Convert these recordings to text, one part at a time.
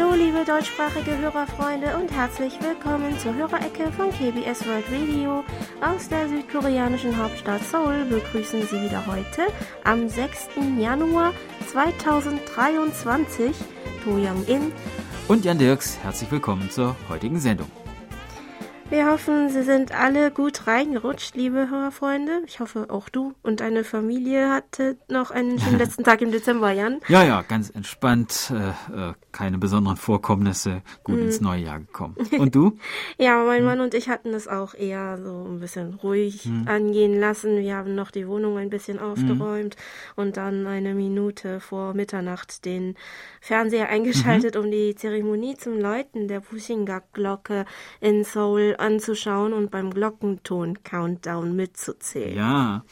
Hallo, liebe deutschsprachige Hörerfreunde und herzlich willkommen zur Hörerecke von KBS World Radio. Aus der südkoreanischen Hauptstadt Seoul begrüßen Sie wieder heute am 6. Januar 2023 To Young In und Jan Dirks. Herzlich willkommen zur heutigen Sendung. Wir hoffen, Sie sind alle gut reingerutscht, liebe Hörerfreunde. Ich hoffe, auch du und deine Familie hattet noch einen schönen letzten Tag im Dezember, Jan. Ja, ja, ganz entspannt. Äh, äh, keine besonderen Vorkommnisse. Gut mhm. ins neue Jahr gekommen. Und du? ja, mein mhm. Mann und ich hatten es auch eher so ein bisschen ruhig mhm. angehen lassen. Wir haben noch die Wohnung ein bisschen mhm. aufgeräumt und dann eine Minute vor Mitternacht den Fernseher eingeschaltet, mhm. um die Zeremonie zum Läuten der Pushingak-Glocke in Seoul anzuschauen und beim Glockenton-Countdown mitzuzählen. Ja.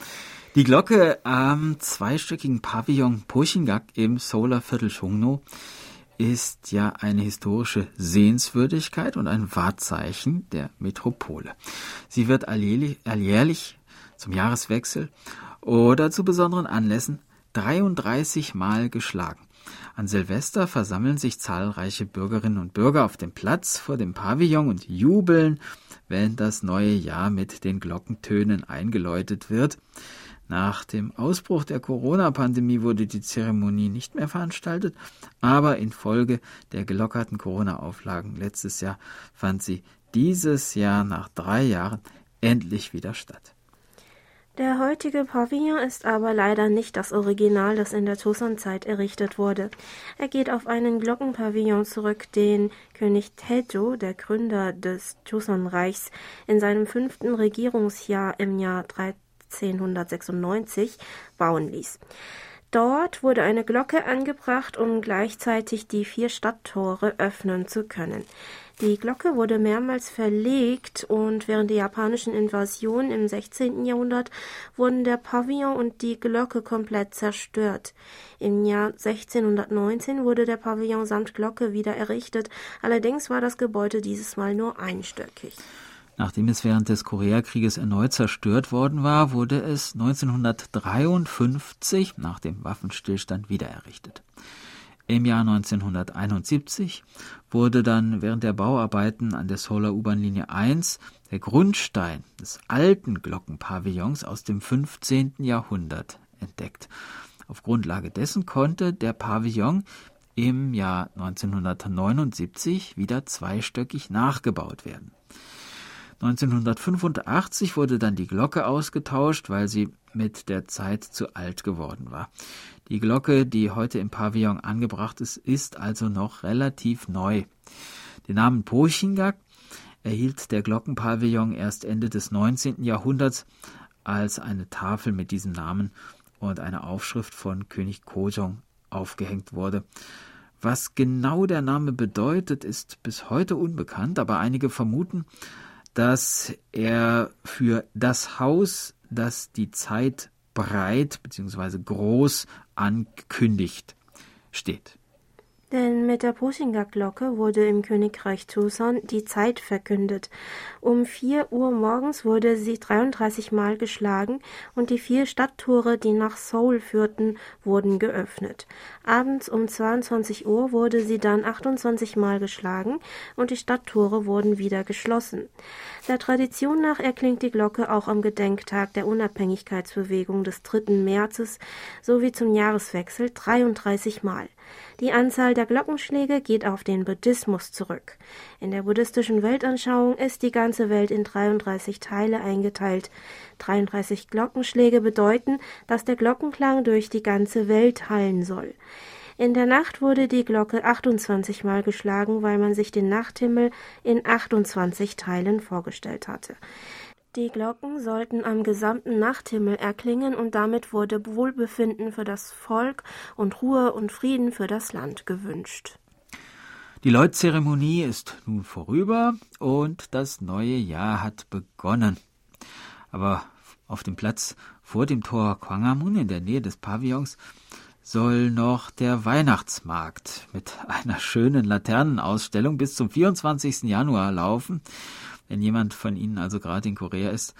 Die Glocke am zweistöckigen Pavillon Pochingak im Solarviertel Chungno ist ja eine historische Sehenswürdigkeit und ein Wahrzeichen der Metropole. Sie wird alljährlich, alljährlich zum Jahreswechsel oder zu besonderen Anlässen 33 Mal geschlagen. An Silvester versammeln sich zahlreiche Bürgerinnen und Bürger auf dem Platz vor dem Pavillon und jubeln, wenn das neue Jahr mit den Glockentönen eingeläutet wird. Nach dem Ausbruch der Corona-Pandemie wurde die Zeremonie nicht mehr veranstaltet, aber infolge der gelockerten Corona-Auflagen letztes Jahr fand sie dieses Jahr nach drei Jahren endlich wieder statt. Der heutige Pavillon ist aber leider nicht das Original, das in der Joseon-Zeit errichtet wurde. Er geht auf einen Glockenpavillon zurück, den König Taejo, der Gründer des Joseon-Reichs, in seinem fünften Regierungsjahr im Jahr 1396 bauen ließ. Dort wurde eine Glocke angebracht, um gleichzeitig die vier Stadttore öffnen zu können. Die Glocke wurde mehrmals verlegt und während der japanischen Invasion im 16. Jahrhundert wurden der Pavillon und die Glocke komplett zerstört. Im Jahr 1619 wurde der Pavillon samt Glocke wieder errichtet, allerdings war das Gebäude dieses Mal nur einstöckig. Nachdem es während des Koreakrieges erneut zerstört worden war, wurde es 1953 nach dem Waffenstillstand wiedererrichtet. Im Jahr 1971 wurde dann während der Bauarbeiten an der Solar U-Bahn-Linie 1 der Grundstein des alten Glockenpavillons aus dem 15. Jahrhundert entdeckt. Auf Grundlage dessen konnte der Pavillon im Jahr 1979 wieder zweistöckig nachgebaut werden. 1985 wurde dann die Glocke ausgetauscht, weil sie mit der Zeit zu alt geworden war. Die Glocke, die heute im Pavillon angebracht ist, ist also noch relativ neu. Den Namen Pochingak erhielt der Glockenpavillon erst Ende des 19. Jahrhunderts, als eine Tafel mit diesem Namen und eine Aufschrift von König Kojong aufgehängt wurde. Was genau der Name bedeutet, ist bis heute unbekannt, aber einige vermuten, dass er für das Haus, das die Zeit breit bzw. groß ankündigt, steht. Denn mit der Pushinga-Glocke wurde im Königreich Joseon die Zeit verkündet. Um vier Uhr morgens wurde sie 33 Mal geschlagen und die vier Stadttore, die nach Seoul führten, wurden geöffnet. Abends um 22 Uhr wurde sie dann 28 Mal geschlagen und die Stadttore wurden wieder geschlossen. Der Tradition nach erklingt die Glocke auch am Gedenktag der Unabhängigkeitsbewegung des 3. Märzes sowie zum Jahreswechsel 33 Mal. Die Anzahl der Glockenschläge geht auf den Buddhismus zurück. In der buddhistischen Weltanschauung ist die ganze Welt in 33 Teile eingeteilt. 33 Glockenschläge bedeuten, dass der Glockenklang durch die ganze Welt hallen soll. In der Nacht wurde die Glocke 28 Mal geschlagen, weil man sich den Nachthimmel in 28 Teilen vorgestellt hatte. Die Glocken sollten am gesamten Nachthimmel erklingen und damit wurde Wohlbefinden für das Volk und Ruhe und Frieden für das Land gewünscht. Die Läutzeremonie ist nun vorüber und das neue Jahr hat begonnen. Aber auf dem Platz vor dem Tor Kwangamun in der Nähe des Pavillons soll noch der Weihnachtsmarkt mit einer schönen Laternenausstellung bis zum 24. Januar laufen. Wenn jemand von Ihnen also gerade in Korea ist,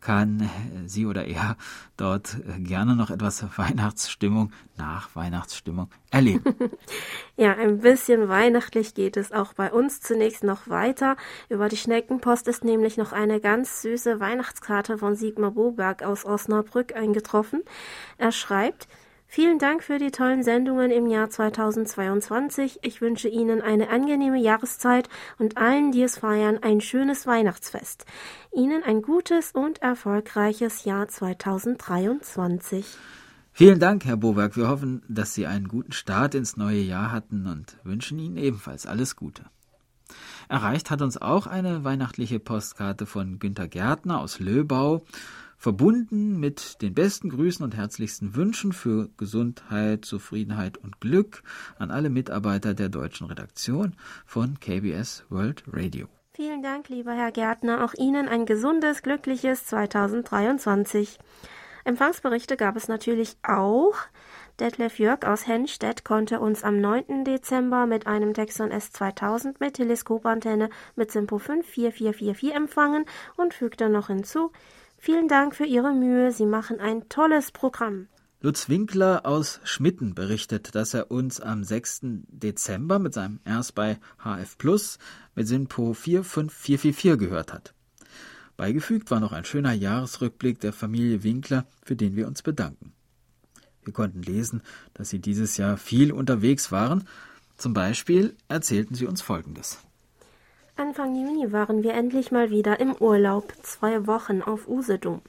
kann sie oder er dort gerne noch etwas Weihnachtsstimmung nach Weihnachtsstimmung erleben. ja, ein bisschen weihnachtlich geht es auch bei uns zunächst noch weiter. Über die Schneckenpost ist nämlich noch eine ganz süße Weihnachtskarte von Sigmar Boberg aus Osnabrück eingetroffen. Er schreibt, Vielen Dank für die tollen Sendungen im Jahr 2022. Ich wünsche Ihnen eine angenehme Jahreszeit und allen, die es feiern, ein schönes Weihnachtsfest. Ihnen ein gutes und erfolgreiches Jahr 2023. Vielen Dank, Herr Bowerk. Wir hoffen, dass Sie einen guten Start ins neue Jahr hatten und wünschen Ihnen ebenfalls alles Gute. Erreicht hat uns auch eine weihnachtliche Postkarte von Günter Gärtner aus Löbau verbunden mit den besten Grüßen und herzlichsten Wünschen für Gesundheit, Zufriedenheit und Glück an alle Mitarbeiter der deutschen Redaktion von KBS World Radio. Vielen Dank, lieber Herr Gärtner. Auch Ihnen ein gesundes, glückliches 2023. Empfangsberichte gab es natürlich auch. Detlef Jörg aus Hennstedt konnte uns am 9. Dezember mit einem Texon S2000 mit Teleskopantenne mit Simpo 54444 empfangen und fügte noch hinzu, Vielen Dank für Ihre Mühe. Sie machen ein tolles Programm. Lutz Winkler aus Schmitten berichtet, dass er uns am 6. Dezember mit seinem Erst bei HF Plus mit Sinpo 45444 gehört hat. Beigefügt war noch ein schöner Jahresrückblick der Familie Winkler, für den wir uns bedanken. Wir konnten lesen, dass sie dieses Jahr viel unterwegs waren. Zum Beispiel erzählten sie uns Folgendes. Anfang Juni waren wir endlich mal wieder im Urlaub, zwei Wochen auf Usedom.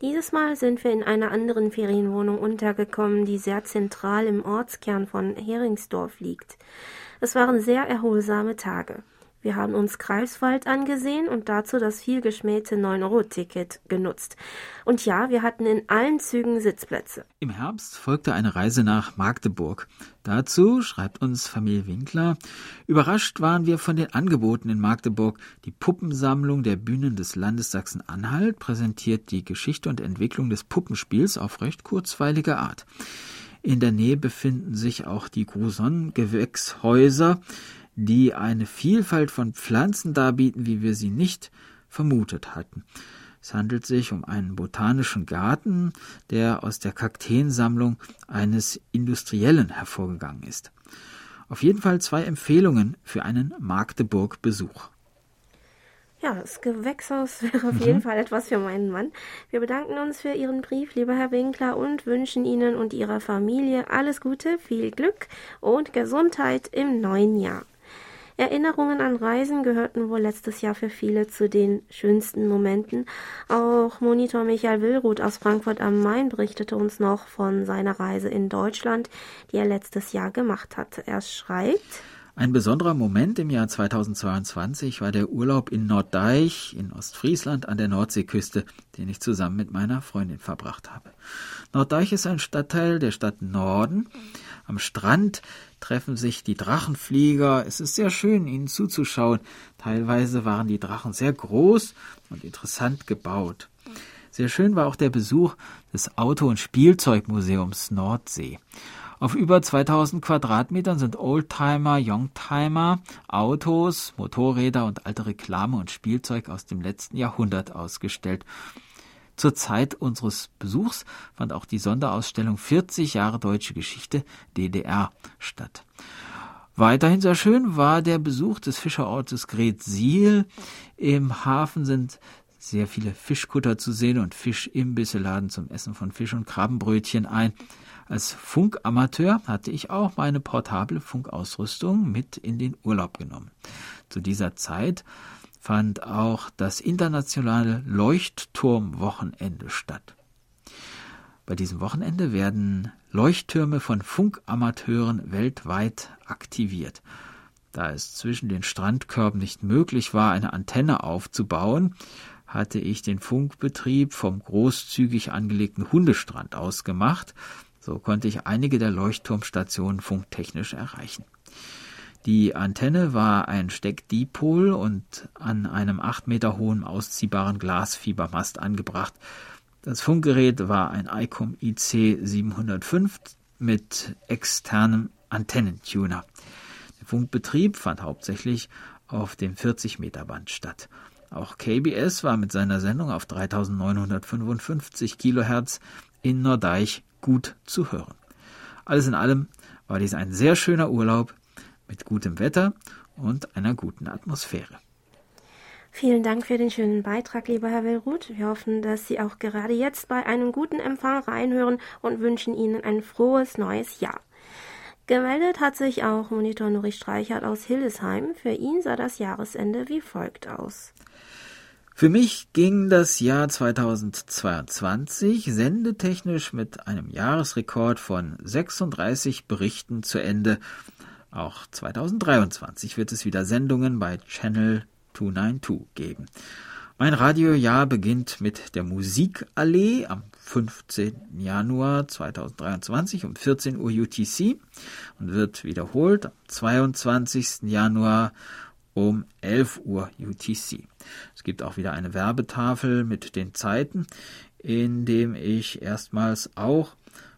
Dieses Mal sind wir in einer anderen Ferienwohnung untergekommen, die sehr zentral im Ortskern von Heringsdorf liegt. Es waren sehr erholsame Tage. Wir haben uns Greifswald angesehen und dazu das vielgeschmähte 9-Euro-Ticket genutzt. Und ja, wir hatten in allen Zügen Sitzplätze. Im Herbst folgte eine Reise nach Magdeburg. Dazu schreibt uns Familie Winkler, überrascht waren wir von den Angeboten in Magdeburg. Die Puppensammlung der Bühnen des Landes Sachsen-Anhalt präsentiert die Geschichte und Entwicklung des Puppenspiels auf recht kurzweilige Art. In der Nähe befinden sich auch die Gruson-Gewächshäuser, die eine Vielfalt von Pflanzen darbieten, wie wir sie nicht vermutet hatten. Es handelt sich um einen botanischen Garten, der aus der Kakteensammlung eines Industriellen hervorgegangen ist. Auf jeden Fall zwei Empfehlungen für einen Magdeburg-Besuch. Ja, das Gewächshaus wäre auf mhm. jeden Fall etwas für meinen Mann. Wir bedanken uns für Ihren Brief, lieber Herr Winkler, und wünschen Ihnen und Ihrer Familie alles Gute, viel Glück und Gesundheit im neuen Jahr. Erinnerungen an Reisen gehörten wohl letztes Jahr für viele zu den schönsten Momenten. Auch Monitor Michael Willruth aus Frankfurt am Main berichtete uns noch von seiner Reise in Deutschland, die er letztes Jahr gemacht hat. Er schreibt, ein besonderer Moment im Jahr 2022 war der Urlaub in Norddeich in Ostfriesland an der Nordseeküste, den ich zusammen mit meiner Freundin verbracht habe. Norddeich ist ein Stadtteil der Stadt Norden. Am Strand treffen sich die Drachenflieger. Es ist sehr schön, ihnen zuzuschauen. Teilweise waren die Drachen sehr groß und interessant gebaut. Sehr schön war auch der Besuch des Auto- und Spielzeugmuseums Nordsee. Auf über 2000 Quadratmetern sind Oldtimer, Youngtimer, Autos, Motorräder und alte Reklame und Spielzeug aus dem letzten Jahrhundert ausgestellt. Zur Zeit unseres Besuchs fand auch die Sonderausstellung 40 Jahre deutsche Geschichte DDR statt. Weiterhin sehr schön war der Besuch des Fischerortes Gretsiel. Im Hafen sind sehr viele Fischkutter zu sehen und Fischimbisse laden zum Essen von Fisch und Krabbenbrötchen ein. Als Funkamateur hatte ich auch meine portable Funkausrüstung mit in den Urlaub genommen. Zu dieser Zeit fand auch das internationale Leuchtturmwochenende statt. Bei diesem Wochenende werden Leuchttürme von Funkamateuren weltweit aktiviert. Da es zwischen den Strandkörben nicht möglich war, eine Antenne aufzubauen, hatte ich den Funkbetrieb vom großzügig angelegten Hundestrand aus gemacht. So konnte ich einige der Leuchtturmstationen funktechnisch erreichen. Die Antenne war ein Steckdipol und an einem acht Meter hohen ausziehbaren Glasfiebermast angebracht. Das Funkgerät war ein ICOM IC 705 mit externem Antennentuner. Der Funkbetrieb fand hauptsächlich auf dem 40 Meter Band statt. Auch KBS war mit seiner Sendung auf 3955 Kilohertz in Nordeich gut zu hören. Alles in allem war dies ein sehr schöner Urlaub mit gutem Wetter und einer guten Atmosphäre. Vielen Dank für den schönen Beitrag, lieber Herr Willruth. Wir hoffen, dass Sie auch gerade jetzt bei einem guten Empfang reinhören und wünschen Ihnen ein frohes neues Jahr. Gemeldet hat sich auch Monitor Nuri Streichert aus Hildesheim. Für ihn sah das Jahresende wie folgt aus. Für mich ging das Jahr 2022 sendetechnisch mit einem Jahresrekord von 36 Berichten zu Ende. Auch 2023 wird es wieder Sendungen bei Channel 292 geben. Mein Radiojahr beginnt mit der Musikallee am 15. Januar 2023 um 14 Uhr UTC und wird wiederholt am 22. Januar um 11 Uhr UTC. Es gibt auch wieder eine Werbetafel mit den Zeiten, in dem ich erstmals auch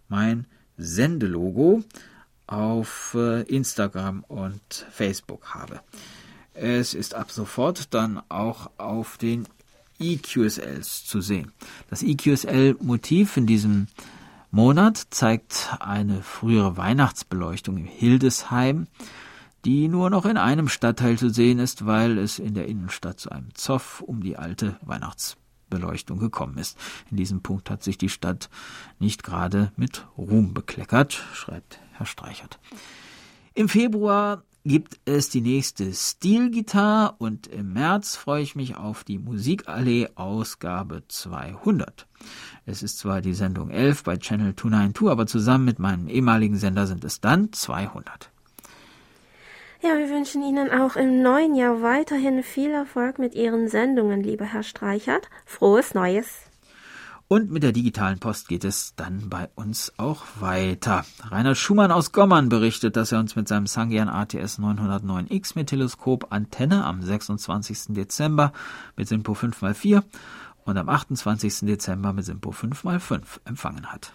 mein Sendelogo auf äh, Instagram und Facebook habe. Es ist ab sofort dann auch auf den EQSLs zu sehen. Das EQSL-Motiv in diesem Monat zeigt eine frühere Weihnachtsbeleuchtung in Hildesheim, die nur noch in einem Stadtteil zu sehen ist, weil es in der Innenstadt zu einem Zoff um die alte Weihnachtsbeleuchtung gekommen ist. In diesem Punkt hat sich die Stadt nicht gerade mit Ruhm bekleckert, schreibt Herr Streichert. Im Februar gibt es die nächste Stilgitarre und im März freue ich mich auf die Musikallee Ausgabe 200. Es ist zwar die Sendung 11 bei Channel 292, aber zusammen mit meinem ehemaligen Sender sind es dann 200. Ja, wir wünschen Ihnen auch im neuen Jahr weiterhin viel Erfolg mit Ihren Sendungen, lieber Herr Streichert. Frohes Neues! Und mit der digitalen Post geht es dann bei uns auch weiter. Rainer Schumann aus Gommern berichtet, dass er uns mit seinem Sangian ATS 909X mit Teleskop Antenne am 26. Dezember mit Simpo 5x4 und am 28. Dezember mit Simpo 5x5 empfangen hat.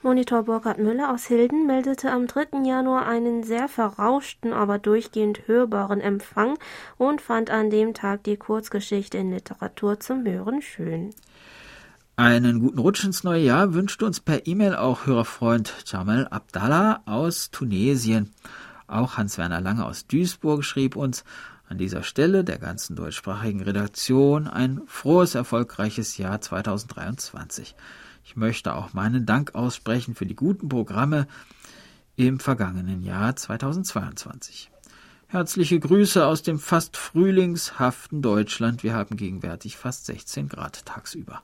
Monitor Burkhard Müller aus Hilden meldete am 3. Januar einen sehr verrauschten, aber durchgehend hörbaren Empfang und fand an dem Tag die Kurzgeschichte in Literatur zum Hören schön. Einen guten Rutsch ins neue Jahr wünscht uns per E-Mail auch Hörerfreund Jamal Abdallah aus Tunesien. Auch Hans-Werner Lange aus Duisburg schrieb uns an dieser Stelle der ganzen deutschsprachigen Redaktion ein frohes, erfolgreiches Jahr 2023. Ich möchte auch meinen Dank aussprechen für die guten Programme im vergangenen Jahr 2022. Herzliche Grüße aus dem fast frühlingshaften Deutschland. Wir haben gegenwärtig fast 16 Grad tagsüber.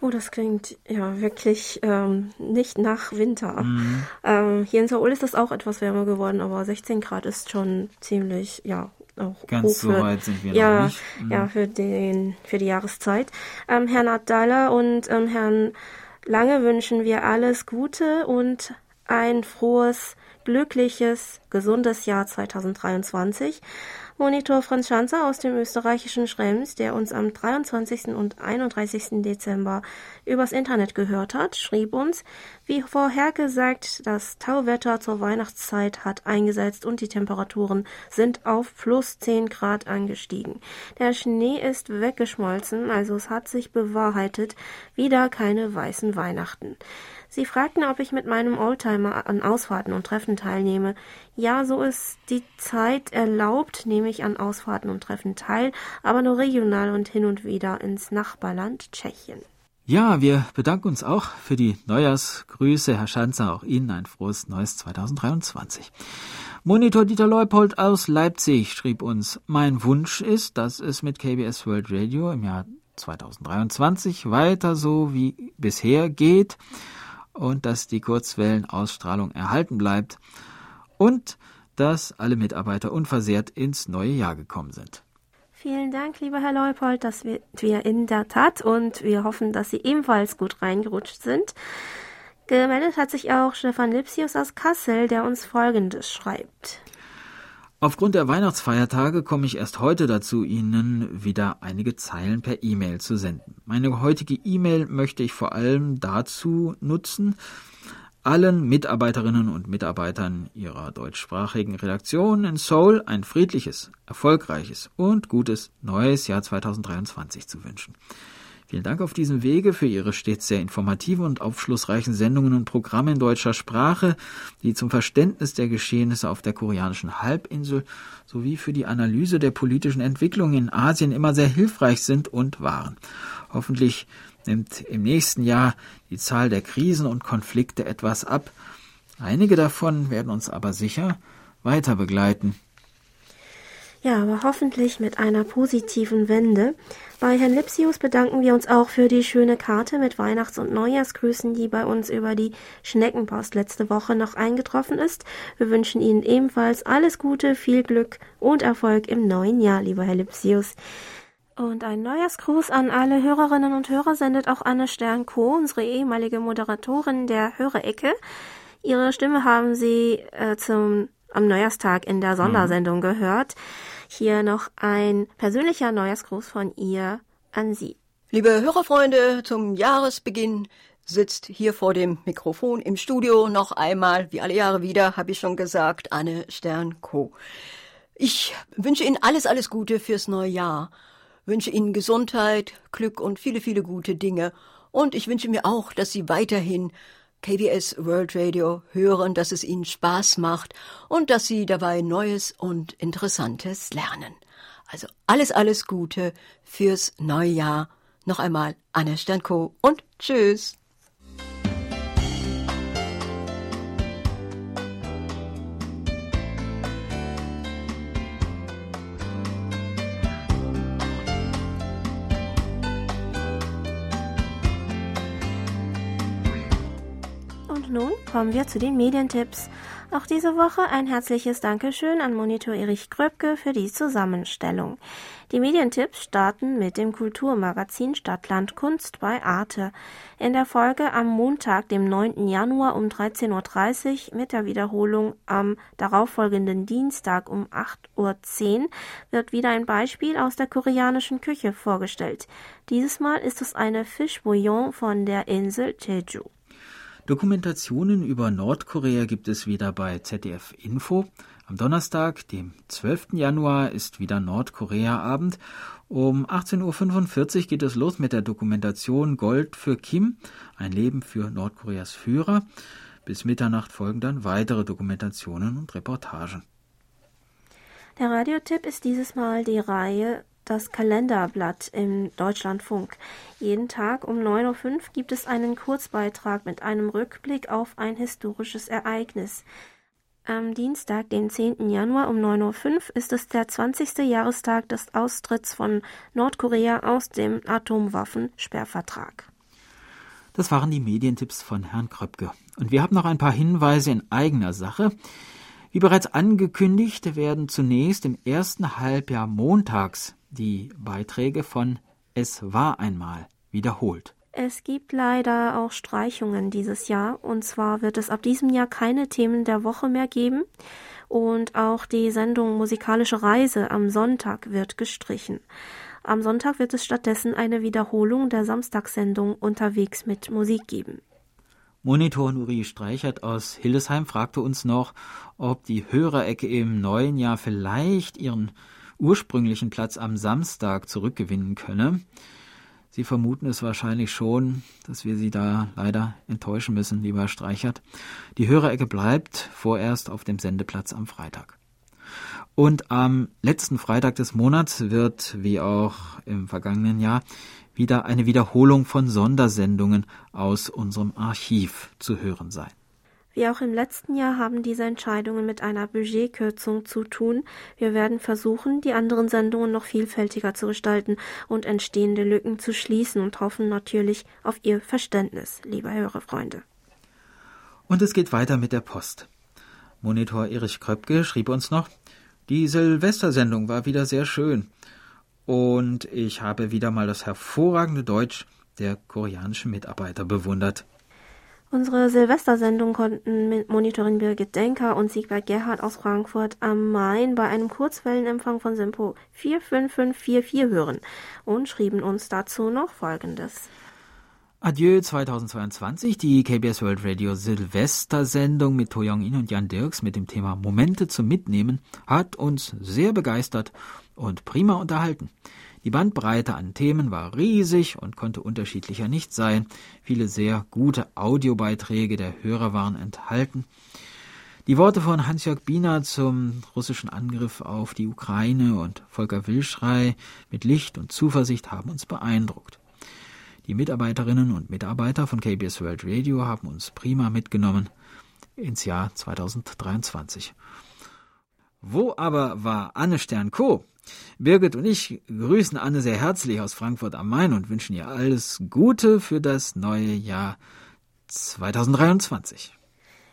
Oh, das klingt ja wirklich ähm, nicht nach Winter. Mhm. Ähm, hier in Seoul ist das auch etwas wärmer geworden, aber 16 Grad ist schon ziemlich, ja, auch Ganz hoch so für, weit sind wir ja, noch nicht. Mhm. ja, für den, für die Jahreszeit. Ähm, Herrn Abdallah und ähm, Herrn Lange wünschen wir alles Gute und ein frohes, glückliches, gesundes Jahr 2023. Monitor Franz Schanzer aus dem österreichischen Schrems, der uns am 23. und 31. Dezember übers Internet gehört hat, schrieb uns, wie vorhergesagt, das Tauwetter zur Weihnachtszeit hat eingesetzt und die Temperaturen sind auf plus 10 Grad angestiegen. Der Schnee ist weggeschmolzen, also es hat sich bewahrheitet, wieder keine weißen Weihnachten. Sie fragten, ob ich mit meinem Oldtimer an Ausfahrten und Treffen teilnehme. Ja, so ist die Zeit erlaubt, nehme ich an Ausfahrten und Treffen teil, aber nur regional und hin und wieder ins Nachbarland Tschechien. Ja, wir bedanken uns auch für die Neujahrsgrüße, Herr Schanzer, auch Ihnen ein frohes neues 2023. Monitor Dieter Leupold aus Leipzig schrieb uns, mein Wunsch ist, dass es mit KBS World Radio im Jahr 2023 weiter so wie bisher geht und dass die Kurzwellenausstrahlung erhalten bleibt und dass alle Mitarbeiter unversehrt ins neue Jahr gekommen sind. Vielen Dank, lieber Herr Leupold, dass wir, wir in der Tat und wir hoffen, dass Sie ebenfalls gut reingerutscht sind. Gemeldet hat sich auch Stefan Lipsius aus Kassel, der uns Folgendes schreibt. Aufgrund der Weihnachtsfeiertage komme ich erst heute dazu, Ihnen wieder einige Zeilen per E-Mail zu senden. Meine heutige E-Mail möchte ich vor allem dazu nutzen, allen Mitarbeiterinnen und Mitarbeitern ihrer deutschsprachigen Redaktion in Seoul ein friedliches, erfolgreiches und gutes neues Jahr 2023 zu wünschen. Vielen Dank auf diesem Wege für Ihre stets sehr informativen und aufschlussreichen Sendungen und Programme in deutscher Sprache, die zum Verständnis der Geschehnisse auf der koreanischen Halbinsel sowie für die Analyse der politischen Entwicklung in Asien immer sehr hilfreich sind und waren. Hoffentlich nimmt im nächsten Jahr die Zahl der Krisen und Konflikte etwas ab. Einige davon werden uns aber sicher weiter begleiten. Ja, aber hoffentlich mit einer positiven Wende. Bei Herrn Lipsius bedanken wir uns auch für die schöne Karte mit Weihnachts- und Neujahrsgrüßen, die bei uns über die Schneckenpost letzte Woche noch eingetroffen ist. Wir wünschen Ihnen ebenfalls alles Gute, viel Glück und Erfolg im neuen Jahr, lieber Herr Lipsius. Und ein Neujahrsgruß an alle Hörerinnen und Hörer sendet auch Anne Stern-Co, unsere ehemalige Moderatorin der Hörerecke. Ihre Stimme haben Sie äh, zum am Neujahrstag in der Sondersendung mhm. gehört. Hier noch ein persönlicher Neujahrsgruß von ihr an Sie. Liebe Hörerfreunde, zum Jahresbeginn sitzt hier vor dem Mikrofon im Studio noch einmal, wie alle Jahre wieder, habe ich schon gesagt, Anne Stern-Co. Ich wünsche Ihnen alles, alles Gute fürs neue Jahr, wünsche Ihnen Gesundheit, Glück und viele, viele gute Dinge. Und ich wünsche mir auch, dass Sie weiterhin KBS World Radio hören, dass es ihnen Spaß macht und dass sie dabei Neues und Interessantes lernen. Also alles, alles Gute fürs neue Jahr. Noch einmal Anne Sternko und Tschüss. Kommen wir zu den Medientipps. Auch diese Woche ein herzliches Dankeschön an Monitor Erich Kröpke für die Zusammenstellung. Die Medientipps starten mit dem Kulturmagazin Stadtland Kunst bei Arte. In der Folge am Montag, dem 9. Januar um 13.30 Uhr mit der Wiederholung am darauffolgenden Dienstag um 8.10 Uhr wird wieder ein Beispiel aus der koreanischen Küche vorgestellt. Dieses Mal ist es eine Fischbouillon von der Insel Jeju. Dokumentationen über Nordkorea gibt es wieder bei ZDF Info. Am Donnerstag, dem 12. Januar, ist wieder Nordkorea-Abend. Um 18.45 Uhr geht es los mit der Dokumentation Gold für Kim, ein Leben für Nordkoreas Führer. Bis Mitternacht folgen dann weitere Dokumentationen und Reportagen. Der Radiotipp ist dieses Mal die Reihe das Kalenderblatt im Deutschlandfunk. Jeden Tag um 9.05 Uhr gibt es einen Kurzbeitrag mit einem Rückblick auf ein historisches Ereignis. Am Dienstag, den 10. Januar um 9.05 Uhr ist es der 20. Jahrestag des Austritts von Nordkorea aus dem Atomwaffensperrvertrag. Das waren die Medientipps von Herrn Kröpke. Und wir haben noch ein paar Hinweise in eigener Sache. Wie bereits angekündigt, werden zunächst im ersten Halbjahr montags die Beiträge von Es war einmal wiederholt. Es gibt leider auch Streichungen dieses Jahr. Und zwar wird es ab diesem Jahr keine Themen der Woche mehr geben. Und auch die Sendung Musikalische Reise am Sonntag wird gestrichen. Am Sonntag wird es stattdessen eine Wiederholung der Samstagssendung Unterwegs mit Musik geben. Monitor Nuri Streichert aus Hildesheim fragte uns noch, ob die Hörerecke im neuen Jahr vielleicht ihren ursprünglichen Platz am Samstag zurückgewinnen könne. Sie vermuten es wahrscheinlich schon, dass wir Sie da leider enttäuschen müssen, lieber Streichert. Die Hörerecke bleibt vorerst auf dem Sendeplatz am Freitag. Und am letzten Freitag des Monats wird, wie auch im vergangenen Jahr, wieder eine Wiederholung von Sondersendungen aus unserem Archiv zu hören sein. Wie auch im letzten Jahr haben diese Entscheidungen mit einer Budgetkürzung zu tun. Wir werden versuchen, die anderen Sendungen noch vielfältiger zu gestalten und entstehende Lücken zu schließen und hoffen natürlich auf Ihr Verständnis, liebe Hörerfreunde. Und es geht weiter mit der Post. Monitor Erich Kröpke schrieb uns noch, die Silvestersendung war wieder sehr schön. Und ich habe wieder mal das hervorragende Deutsch der koreanischen Mitarbeiter bewundert. Unsere Silvestersendung konnten mit Monitorin Birgit Denker und Siegbert Gerhard aus Frankfurt am Main bei einem Kurzwellenempfang von Simpo 45544 hören und schrieben uns dazu noch Folgendes. Adieu 2022, die KBS World Radio Silvestersendung mit To Young In und Jan Dirks mit dem Thema Momente zum Mitnehmen hat uns sehr begeistert und prima unterhalten. Die Bandbreite an Themen war riesig und konnte unterschiedlicher nicht sein. Viele sehr gute Audiobeiträge der Hörer waren enthalten. Die Worte von Hans-Jörg Biener zum russischen Angriff auf die Ukraine und Volker Wilschrei mit Licht und Zuversicht haben uns beeindruckt. Die Mitarbeiterinnen und Mitarbeiter von KBS World Radio haben uns prima mitgenommen ins Jahr 2023. Wo aber war Anne Stern-Co? Birgit und ich grüßen Anne sehr herzlich aus Frankfurt am Main und wünschen ihr alles Gute für das neue Jahr 2023.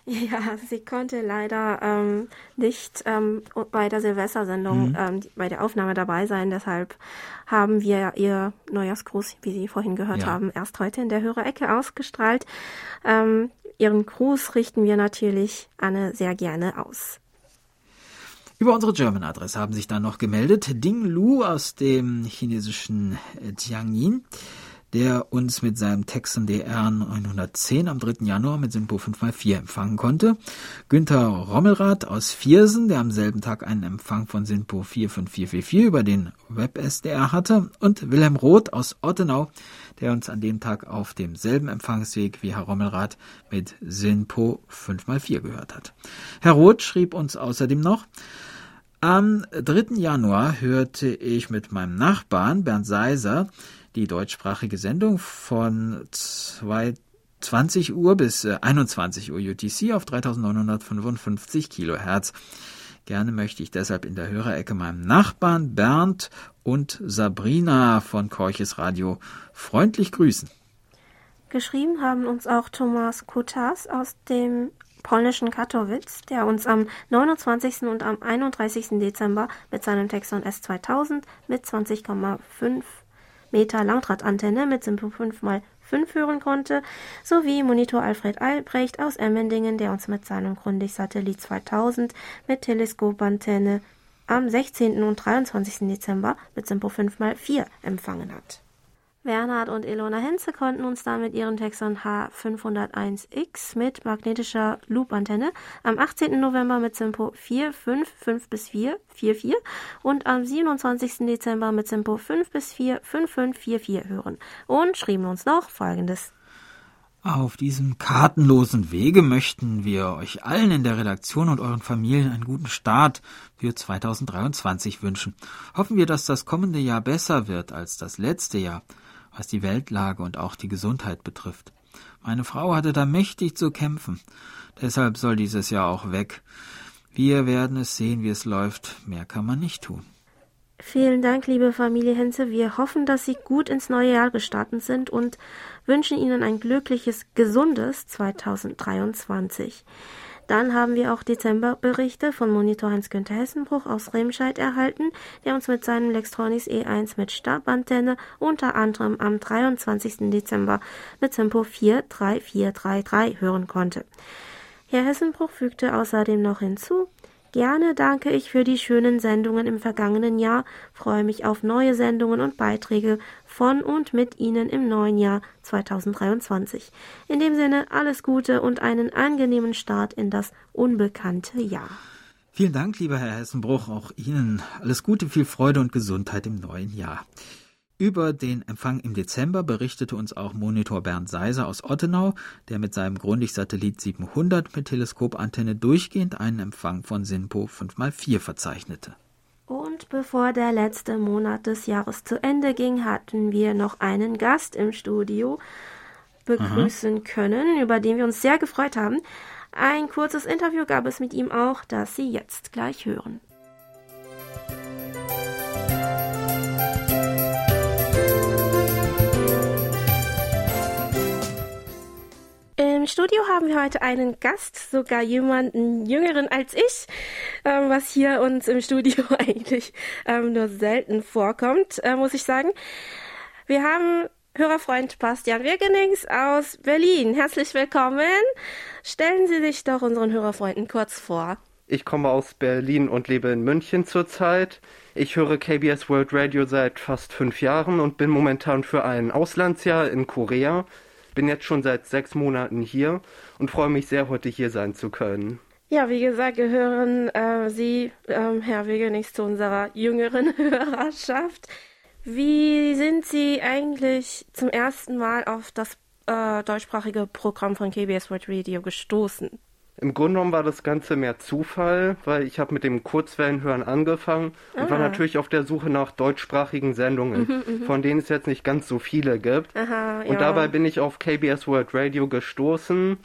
Ja, sie konnte leider ähm, nicht ähm, bei der Silvestersendung, mhm. ähm, bei der Aufnahme dabei sein. Deshalb haben wir ihr Neujahrsgruß, wie Sie vorhin gehört ja. haben, erst heute in der Hörerecke ausgestrahlt. Ähm, ihren Gruß richten wir natürlich Anne sehr gerne aus. Über unsere German-Adresse haben sich dann noch gemeldet. Ding Lu aus dem chinesischen Tianjin der uns mit seinem Texan DR 910 am 3. Januar mit Simpo 5x4 empfangen konnte. Günther Rommelrath aus Viersen, der am selben Tag einen Empfang von Simpo 45444 über den WebSDR hatte. Und Wilhelm Roth aus Ottenau, der uns an dem Tag auf demselben Empfangsweg wie Herr Rommelrath mit Sinpo 5x4 gehört hat. Herr Roth schrieb uns außerdem noch, am 3. Januar hörte ich mit meinem Nachbarn Bernd Seiser die deutschsprachige Sendung von 20 Uhr bis 21 äh, Uhr UTC auf 3955 Kilohertz. Gerne möchte ich deshalb in der Hörerecke meinem Nachbarn Bernd und Sabrina von Korches Radio freundlich grüßen. Geschrieben haben uns auch Thomas Kutas aus dem polnischen Katowice, der uns am 29. und am 31. Dezember mit seinem Texon S2000 mit 20,5 Meter Langdrahtantenne mit Simpo 5x5 hören konnte, sowie Monitor Alfred Albrecht aus Emmendingen, der uns mit seinem Grundig-Satellit 2000 mit Teleskopantenne am 16. und 23. Dezember mit Simpo 5x4 empfangen hat. Bernhard und Ilona Henze konnten uns dann mit ihren Texon H501X mit magnetischer Loop-Antenne am 18. November mit Simpo 455 bis 4 44 und am 27. Dezember mit Simpo 5 bis 4 5544 hören und schrieben uns noch folgendes. Auf diesem kartenlosen Wege möchten wir euch allen in der Redaktion und euren Familien einen guten Start für 2023 wünschen. Hoffen wir, dass das kommende Jahr besser wird als das letzte Jahr was die Weltlage und auch die Gesundheit betrifft. Meine Frau hatte da mächtig zu kämpfen. Deshalb soll dieses Jahr auch weg. Wir werden es sehen, wie es läuft. Mehr kann man nicht tun. Vielen Dank, liebe Familie Henze. Wir hoffen, dass Sie gut ins neue Jahr gestartet sind und wünschen Ihnen ein glückliches, gesundes 2023. Dann haben wir auch Dezemberberichte von Monitor Hans-Günther Hessenbruch aus Remscheid erhalten, der uns mit seinem Lextronis E1 mit Stabantenne unter anderem am 23. Dezember mit Tempo 43433 hören konnte. Herr Hessenbruch fügte außerdem noch hinzu, Gerne danke ich für die schönen Sendungen im vergangenen Jahr, freue mich auf neue Sendungen und Beiträge von und mit Ihnen im neuen Jahr 2023. In dem Sinne alles Gute und einen angenehmen Start in das unbekannte Jahr. Vielen Dank, lieber Herr Hessenbruch. Auch Ihnen alles Gute, viel Freude und Gesundheit im neuen Jahr. Über den Empfang im Dezember berichtete uns auch Monitor Bernd Seiser aus Ottenau, der mit seinem Grundig-Satellit 700 mit Teleskopantenne durchgehend einen Empfang von SINPO 5x4 verzeichnete. Und bevor der letzte Monat des Jahres zu Ende ging, hatten wir noch einen Gast im Studio begrüßen Aha. können, über den wir uns sehr gefreut haben. Ein kurzes Interview gab es mit ihm auch, das Sie jetzt gleich hören. Studio haben wir heute einen Gast, sogar jemanden jüngeren als ich, ähm, was hier uns im Studio eigentlich ähm, nur selten vorkommt, äh, muss ich sagen. Wir haben Hörerfreund Bastian Wirgenings aus Berlin. Herzlich willkommen. Stellen Sie sich doch unseren Hörerfreunden kurz vor. Ich komme aus Berlin und lebe in München zurzeit. Ich höre KBS World Radio seit fast fünf Jahren und bin momentan für ein Auslandsjahr in Korea bin jetzt schon seit sechs Monaten hier und freue mich sehr, heute hier sein zu können. Ja, wie gesagt, gehören äh, Sie, ähm, Herr Wegenix, zu unserer jüngeren Hörerschaft. Wie sind Sie eigentlich zum ersten Mal auf das äh, deutschsprachige Programm von KBS World Radio gestoßen? Im Grunde genommen war das Ganze mehr Zufall, weil ich habe mit dem Kurzwellenhören angefangen und Ah. war natürlich auf der Suche nach deutschsprachigen Sendungen, von denen es jetzt nicht ganz so viele gibt. Aha, Und ja. dabei bin ich auf KBS World Radio gestoßen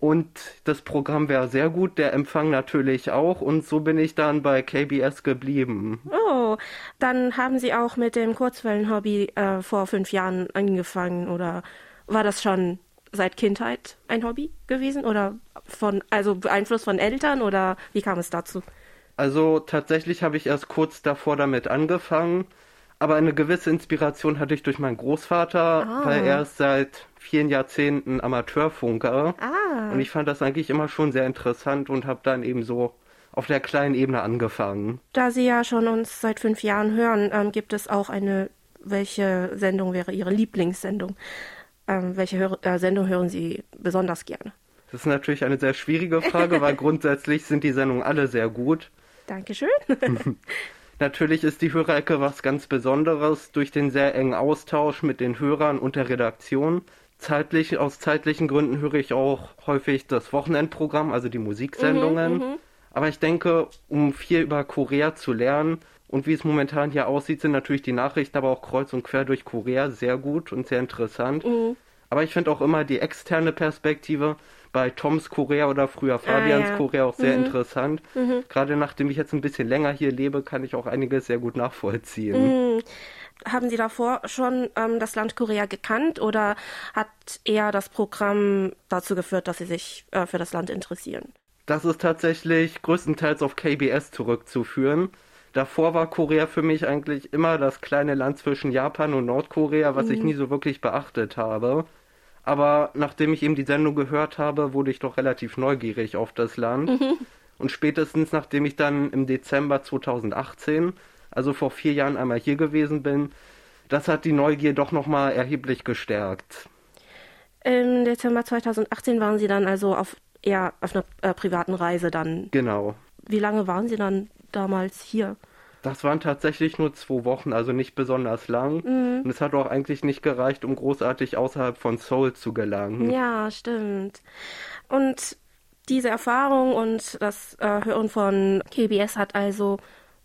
und das Programm wäre sehr gut, der Empfang natürlich auch und so bin ich dann bei KBS geblieben. Oh, dann haben Sie auch mit dem Kurzwellenhobby äh, vor fünf Jahren angefangen oder war das schon seit Kindheit ein Hobby gewesen oder von also Beeinfluss von Eltern oder wie kam es dazu? Also tatsächlich habe ich erst kurz davor damit angefangen, aber eine gewisse Inspiration hatte ich durch meinen Großvater, Ah. weil er ist seit vielen Jahrzehnten Amateurfunker Ah, und ich fand das eigentlich immer schon sehr interessant und habe dann eben so auf der kleinen Ebene angefangen. da Sie ja schon uns seit fünf Jahren hören, ähm, gibt es auch eine. Welche Sendung wäre Ihre Lieblingssendung? Ähm, welche Hör äh, Sendung hören Sie besonders gerne? Das ist natürlich eine sehr schwierige Frage, weil grundsätzlich sind die Sendungen alle sehr gut. Dankeschön. Natürlich ist die Hörerecke was ganz Besonderes durch den sehr engen Austausch mit den Hörern und der Redaktion. Zeitlich, aus zeitlichen Gründen höre ich auch häufig das Wochenendprogramm, also die Musiksendungen. Aber ich denke, um viel über Korea zu lernen und wie es momentan hier aussieht, sind natürlich die Nachrichten aber auch kreuz und quer durch Korea sehr gut und sehr interessant. Aber ich finde auch immer die externe Perspektive bei Toms Korea oder früher Fabians ja. Korea auch sehr interessant. Gerade nachdem ich jetzt ein bisschen länger hier lebe, kann ich auch einiges sehr gut nachvollziehen. Haben Sie davor schon ähm, das Land Korea gekannt oder hat eher das Programm dazu geführt, dass Sie sich äh, für das Land interessieren? Das ist tatsächlich größtenteils auf KBS zurückzuführen. Davor war Korea für mich eigentlich immer das kleine Land zwischen Japan und Nordkorea, was ich nie so wirklich beachtet habe. Aber nachdem ich eben die Sendung gehört habe, wurde ich doch relativ neugierig auf das Land. Und spätestens nachdem ich dann im Dezember 2018, also vor vier Jahren einmal hier gewesen bin, das hat die Neugier doch nochmal erheblich gestärkt. Im Dezember 2018 waren Sie dann also auf eher auf einer äh, privaten Reise dann. Genau. Wie lange waren Sie dann damals hier? Das waren tatsächlich nur zwei Wochen, also nicht besonders lang. Und es hat auch eigentlich nicht gereicht, um großartig außerhalb von Seoul zu gelangen. Ja, stimmt. Und diese Erfahrung und das äh, Hören von KBS hat also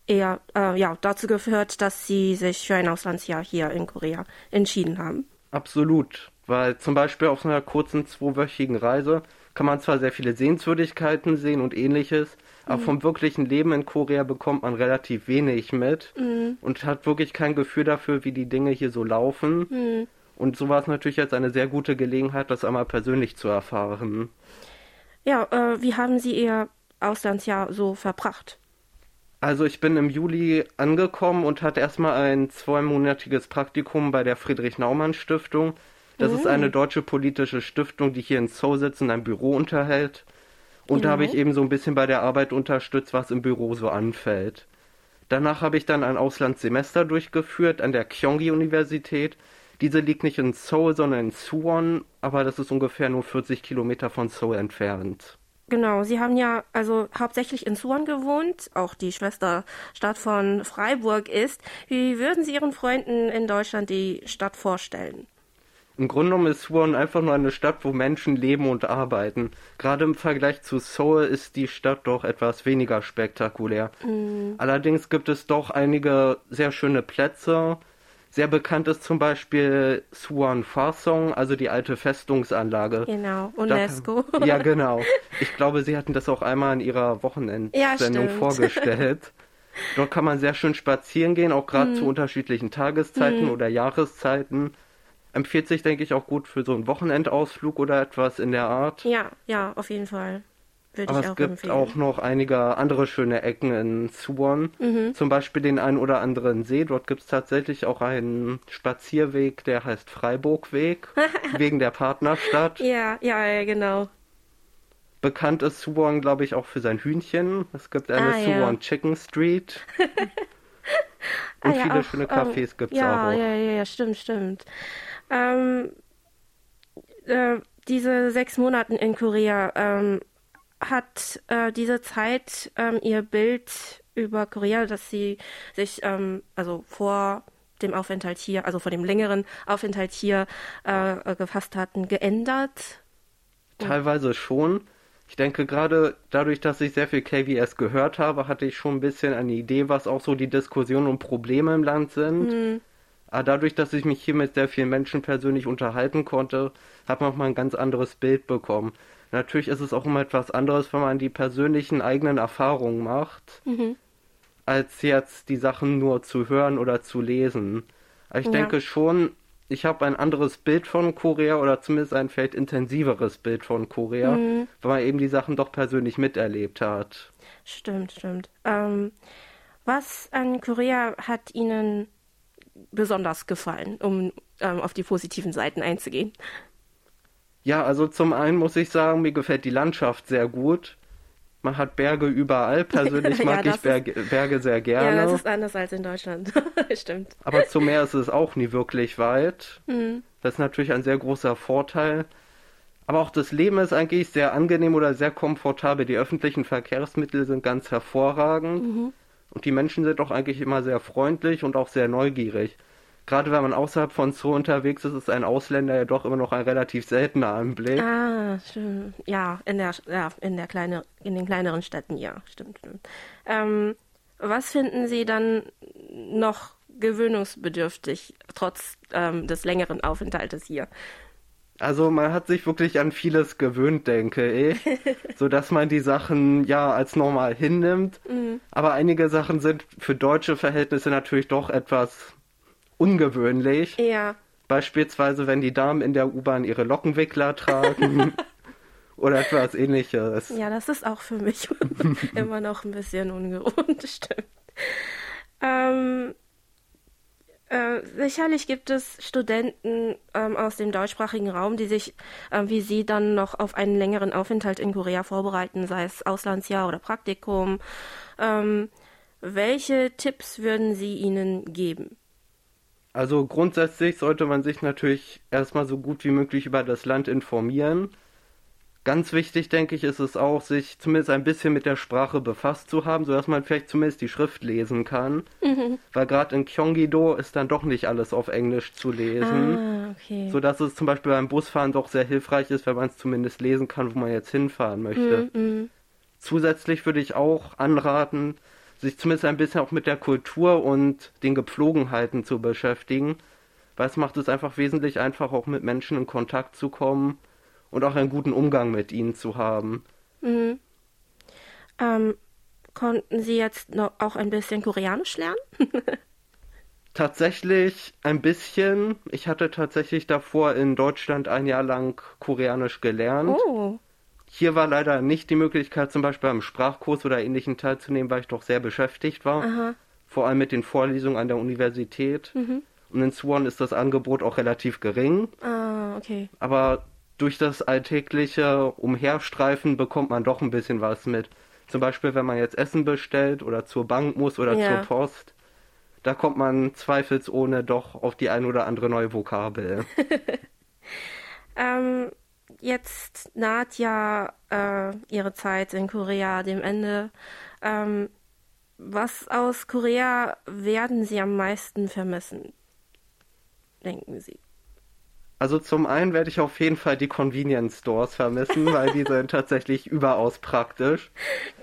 eher äh, ja, dazu geführt, dass Sie sich für ein Auslandsjahr hier in Korea entschieden haben. Absolut. Weil zum Beispiel auf so einer kurzen zweiwöchigen Reise kann man zwar sehr viele Sehenswürdigkeiten sehen und ähnliches, aber vom wirklichen Leben in Korea bekommt man relativ wenig mit und hat wirklich kein Gefühl dafür, wie die Dinge hier so laufen. Und so war es natürlich jetzt eine sehr gute Gelegenheit, das einmal persönlich zu erfahren. Ja, äh, wie haben Sie Ihr Auslandsjahr so verbracht? Also ich bin im Juli angekommen und hatte erstmal ein zweimonatiges Praktikum bei der Friedrich-Naumann-Stiftung. Das ist eine deutsche politische Stiftung, die hier in Seoul sitzt und ein Büro unterhält. Und da habe ich eben so ein bisschen bei der Arbeit unterstützt, was im Büro so anfällt. Danach habe ich dann ein Auslandssemester durchgeführt an der Kyonggi-Universität. Diese liegt nicht in Seoul, sondern in Suwon, aber das ist ungefähr nur 40 Kilometer von Seoul entfernt. Genau, Sie haben ja also hauptsächlich in Suwon gewohnt, auch die Schwesterstadt von Freiburg ist. Wie würden Sie Ihren Freunden in Deutschland die Stadt vorstellen? Im Grunde genommen ist Suwon einfach nur eine Stadt, wo Menschen leben und arbeiten. Gerade im Vergleich zu Seoul ist die Stadt doch etwas weniger spektakulär. Allerdings gibt es doch einige sehr schöne Plätze. Sehr bekannt ist zum Beispiel Suwon Fasong, also die alte Festungsanlage. Genau, Da UNESCO. kann- Ja, genau. Ich glaube, Sie hatten das auch einmal in Ihrer Wochenendsendung Ja, vorgestellt. Dort kann man sehr schön spazieren gehen, auch gerade Mhm. zu unterschiedlichen Tageszeiten oder Jahreszeiten. Empfiehlt sich, denke ich, auch gut für so einen Wochenendausflug oder etwas in der Art. Ja, ja, auf jeden Fall. Würde Aber ich es auch gibt empfehlen. auch noch einige andere schöne Ecken in Suwon. Mhm. Zum Beispiel den einen oder anderen See. Dort gibt es tatsächlich auch einen Spazierweg, der heißt Freiburgweg, wegen der Partnerstadt. Ja, ja, ja, genau. Bekannt ist Suwon, glaube ich, auch für sein Hühnchen. Es gibt eine Ah, ja. Suwon Chicken Street. Ah, Und ja, viele auch, schöne ähm, Cafés gibt's ja, auch. Ja, ja, ja, stimmt, stimmt. Ähm, äh, diese sechs Monate in Korea, ähm, hat äh, diese Zeit ähm, ihr Bild über Korea, dass sie sich ähm, also vor dem Aufenthalt hier, also vor dem längeren Aufenthalt hier äh, gefasst hatten, geändert? Teilweise schon. Ich denke gerade dadurch, dass ich sehr viel KVS gehört habe, hatte ich schon ein bisschen eine Idee, was auch so die Diskussionen und Probleme im Land sind. Mhm. Aber dadurch, dass ich mich hier mit sehr vielen Menschen persönlich unterhalten konnte, hat man auch mal ein ganz anderes Bild bekommen. Natürlich ist es auch immer etwas anderes, wenn man die persönlichen eigenen Erfahrungen macht, mhm. als jetzt die Sachen nur zu hören oder zu lesen. Aber ich ja. denke schon, ich habe ein anderes Bild von Korea oder zumindest ein vielleicht intensiveres Bild von Korea, mhm. weil man eben die Sachen doch persönlich miterlebt hat. Stimmt, stimmt. Ähm, was an Korea hat Ihnen besonders gefallen, um ähm, auf die positiven Seiten einzugehen? Ja, also zum einen muss ich sagen, mir gefällt die Landschaft sehr gut. Man hat Berge überall. Persönlich mag ja, ich Berge, ist, Berge, sehr gerne. Ja, das ist anders als in Deutschland. Stimmt. Aber zum Meer ist es auch nie wirklich weit. Mhm. Das ist natürlich ein sehr großer Vorteil. Aber auch das Leben ist eigentlich sehr angenehm oder sehr komfortabel. Die öffentlichen Verkehrsmittel sind ganz hervorragend. Mhm. Und die Menschen sind auch eigentlich immer sehr freundlich und auch sehr neugierig gerade wenn man außerhalb von Zoo unterwegs ist, ist ein Ausländer ja doch immer noch ein relativ seltener Anblick. Ah, stimmt. Ja, in der, ja, in der kleine, in den kleineren Städten, ja, stimmt, stimmt. Ähm, was finden Sie dann noch gewöhnungsbedürftig, trotz ähm, des längeren Aufenthaltes hier? Also man hat sich wirklich an vieles gewöhnt, denke ich, so dass man die Sachen ja als normal hinnimmt. Mhm. Aber einige Sachen sind für deutsche Verhältnisse natürlich doch etwas ungewöhnlich. Ja. Beispielsweise, wenn die Damen in der U-Bahn ihre Lockenwickler tragen. oder etwas ähnliches. Ja, das ist auch für mich immer noch ein bisschen ungewohnt, stimmt. Ähm, äh, sicherlich gibt es Studenten ähm, aus dem deutschsprachigen Raum, die sich äh, wie Sie dann noch auf einen längeren Aufenthalt in Korea vorbereiten, sei es Auslandsjahr oder Praktikum. Ähm, welche Tipps würden Sie ihnen geben? Also grundsätzlich sollte man sich natürlich erstmal so gut wie möglich über das Land informieren. Ganz wichtig, denke ich, ist es auch, sich zumindest ein bisschen mit der Sprache befasst zu haben, sodass man vielleicht zumindest die Schrift lesen kann. Mhm. Weil gerade in Gyeonggi-do ist dann doch nicht alles auf Englisch zu lesen. Ah, okay. Sodass es zum Beispiel beim Busfahren doch sehr hilfreich ist, wenn man es zumindest lesen kann, wo man jetzt hinfahren möchte. Mhm. Zusätzlich würde ich auch anraten, sich zumindest ein bisschen auch mit der Kultur und den Gepflogenheiten zu beschäftigen, weil es macht es einfach wesentlich einfacher, auch mit Menschen in Kontakt zu kommen und auch einen guten Umgang mit ihnen zu haben. Mhm. Ähm, konnten Sie jetzt noch auch ein bisschen Koreanisch lernen? tatsächlich ein bisschen. Ich hatte tatsächlich davor in Deutschland ein Jahr lang Koreanisch gelernt. Oh. Hier war leider nicht die Möglichkeit, zum Beispiel am Sprachkurs oder ähnlichen teilzunehmen, weil ich doch sehr beschäftigt war. Aha. Vor allem mit den Vorlesungen an der Universität. Mhm. Und in Swan ist das Angebot auch relativ gering. Ah, okay. Aber durch das alltägliche Umherstreifen bekommt man doch ein bisschen was mit. Zum Beispiel, wenn man jetzt Essen bestellt oder zur Bank muss oder ja. zur Post. Da kommt man zweifelsohne doch auf die ein oder andere neue Vokabel. ähm, jetzt naht ja äh, ihre Zeit in Korea dem Ende. Ähm, was aus Korea werden Sie am meisten vermissen? Denken Sie? Also zum einen werde ich auf jeden Fall die Convenience Stores vermissen, weil die sind tatsächlich überaus praktisch.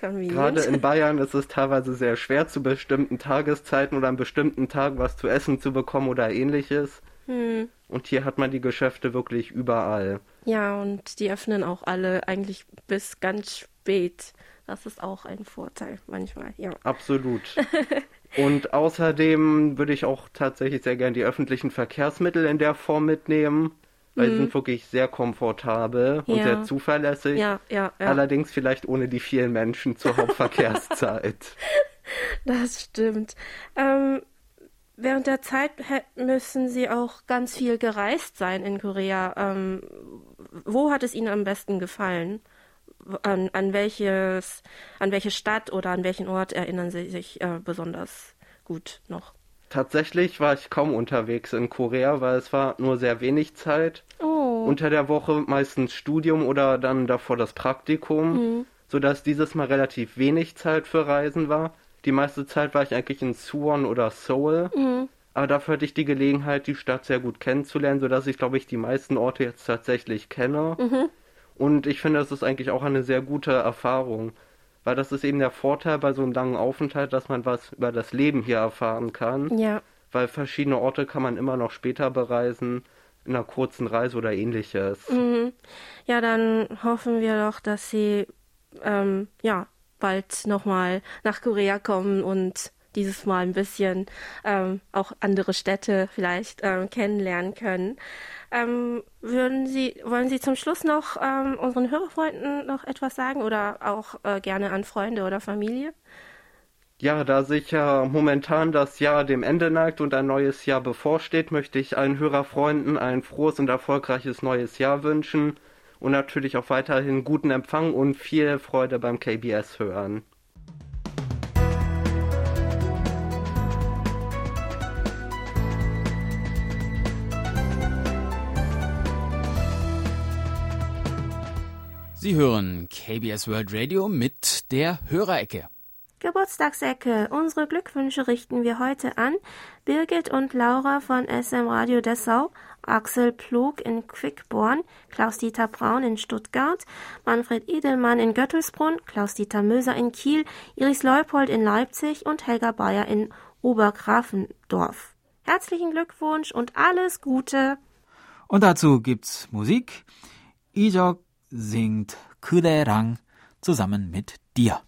Gerade in Bayern ist es teilweise sehr schwer, zu bestimmten Tageszeiten oder an bestimmten Tagen was zu essen zu bekommen oder ähnliches. Hm. Und hier hat man die Geschäfte wirklich überall. Ja, und die öffnen auch alle eigentlich bis ganz spät. Das ist auch ein Vorteil manchmal, ja. Absolut. und außerdem würde ich auch tatsächlich sehr gerne die öffentlichen Verkehrsmittel in der Form mitnehmen, weil mhm. sie sind wirklich sehr komfortabel und ja. sehr zuverlässig. Ja, ja, ja. Allerdings vielleicht ohne die vielen Menschen zur Hauptverkehrszeit. das stimmt. Ähm, Während der Zeit müssen Sie auch ganz viel gereist sein in Korea. Ähm, wo hat es Ihnen am besten gefallen? An, an, welches, an welche Stadt oder an welchen Ort erinnern Sie sich äh, besonders gut noch? Tatsächlich war ich kaum unterwegs in Korea, weil es war nur sehr wenig Zeit. Oh. Unter der Woche meistens Studium oder dann davor das Praktikum, mhm. sodass dieses Mal relativ wenig Zeit für Reisen war. Die meiste Zeit war ich eigentlich in Suwon oder Seoul. Mhm. Aber dafür hatte ich die Gelegenheit, die Stadt sehr gut kennenzulernen, sodass ich, glaube ich, die meisten Orte jetzt tatsächlich kenne. Mhm. Und ich finde, das ist eigentlich auch eine sehr gute Erfahrung. Weil das ist eben der Vorteil bei so einem langen Aufenthalt, dass man was über das Leben hier erfahren kann. Ja. Weil verschiedene Orte kann man immer noch später bereisen, in einer kurzen Reise oder ähnliches. Mhm. Ja, dann hoffen wir doch, dass Sie ähm, ja bald nochmal nach Korea kommen und dieses Mal ein bisschen ähm, auch andere Städte vielleicht ähm, kennenlernen können. Ähm, würden Sie, wollen Sie zum Schluss noch ähm, unseren Hörerfreunden noch etwas sagen oder auch äh, gerne an Freunde oder Familie? Ja, da sich ja momentan das Jahr dem Ende neigt und ein neues Jahr bevorsteht, möchte ich allen Hörerfreunden ein frohes und erfolgreiches neues Jahr wünschen und natürlich auch weiterhin guten Empfang und viel Freude beim KBS hören. Sie hören KBS World Radio mit der Hörerecke. Geburtstagsecke. Unsere Glückwünsche richten wir heute an Birgit und Laura von SM Radio Dessau, Axel Plog in Quickborn, Klaus-Dieter Braun in Stuttgart, Manfred Edelmann in Göttelsbrunn, Klaus-Dieter Möser in Kiel, Iris Leupold in Leipzig und Helga Bayer in Obergrafendorf. Herzlichen Glückwunsch und alles Gute! Und dazu gibt's Musik. Ijok singt Kuderang zusammen mit dir.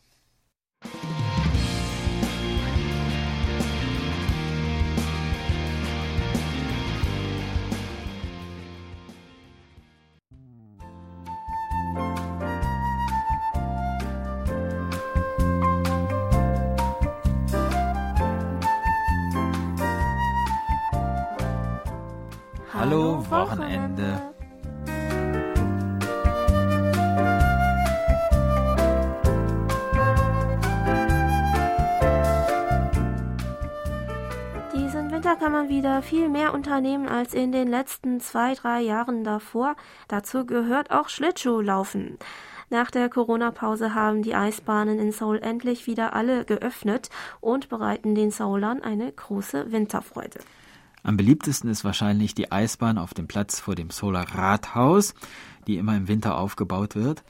Hallo Wochenende. Kann man wieder viel mehr unternehmen als in den letzten zwei, drei Jahren davor. Dazu gehört auch Schlittschuhlaufen. Nach der Corona-Pause haben die Eisbahnen in Seoul endlich wieder alle geöffnet und bereiten den Seoulern eine große Winterfreude. Am beliebtesten ist wahrscheinlich die Eisbahn auf dem Platz vor dem Solar Rathaus, die immer im Winter aufgebaut wird.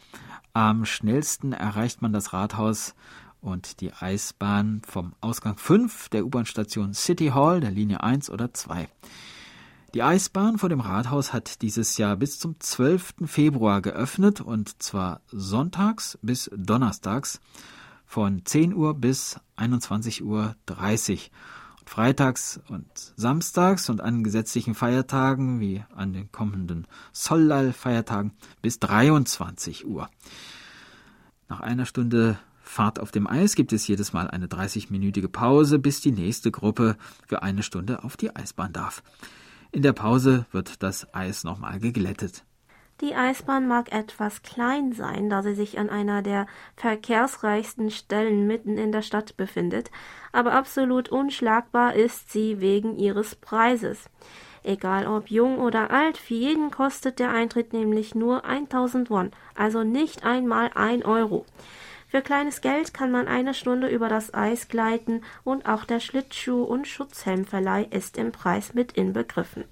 Am schnellsten erreicht man das Rathaus und die Eisbahn vom Ausgang 5 der U-Bahn-Station City Hall der Linie 1 oder 2. Die Eisbahn vor dem Rathaus hat dieses Jahr bis zum 12. Februar geöffnet und zwar sonntags bis donnerstags von 10 Uhr bis 21.30 Uhr. Und freitags und samstags und an gesetzlichen Feiertagen wie an den kommenden Sollal-Feiertagen bis 23 Uhr. Nach einer Stunde Fahrt auf dem Eis gibt es jedes Mal eine 30-minütige Pause, bis die nächste Gruppe für eine Stunde auf die Eisbahn darf. In der Pause wird das Eis nochmal geglättet. Die Eisbahn mag etwas klein sein, da sie sich an einer der verkehrsreichsten Stellen mitten in der Stadt befindet, aber absolut unschlagbar ist sie wegen ihres Preises. Egal ob jung oder alt, für jeden kostet der Eintritt nämlich nur 1000 Won, also nicht einmal ein Euro. Für kleines Geld kann man eine Stunde über das Eis gleiten und auch der Schlittschuh- und Schutzhelmverleih ist im Preis mit inbegriffen.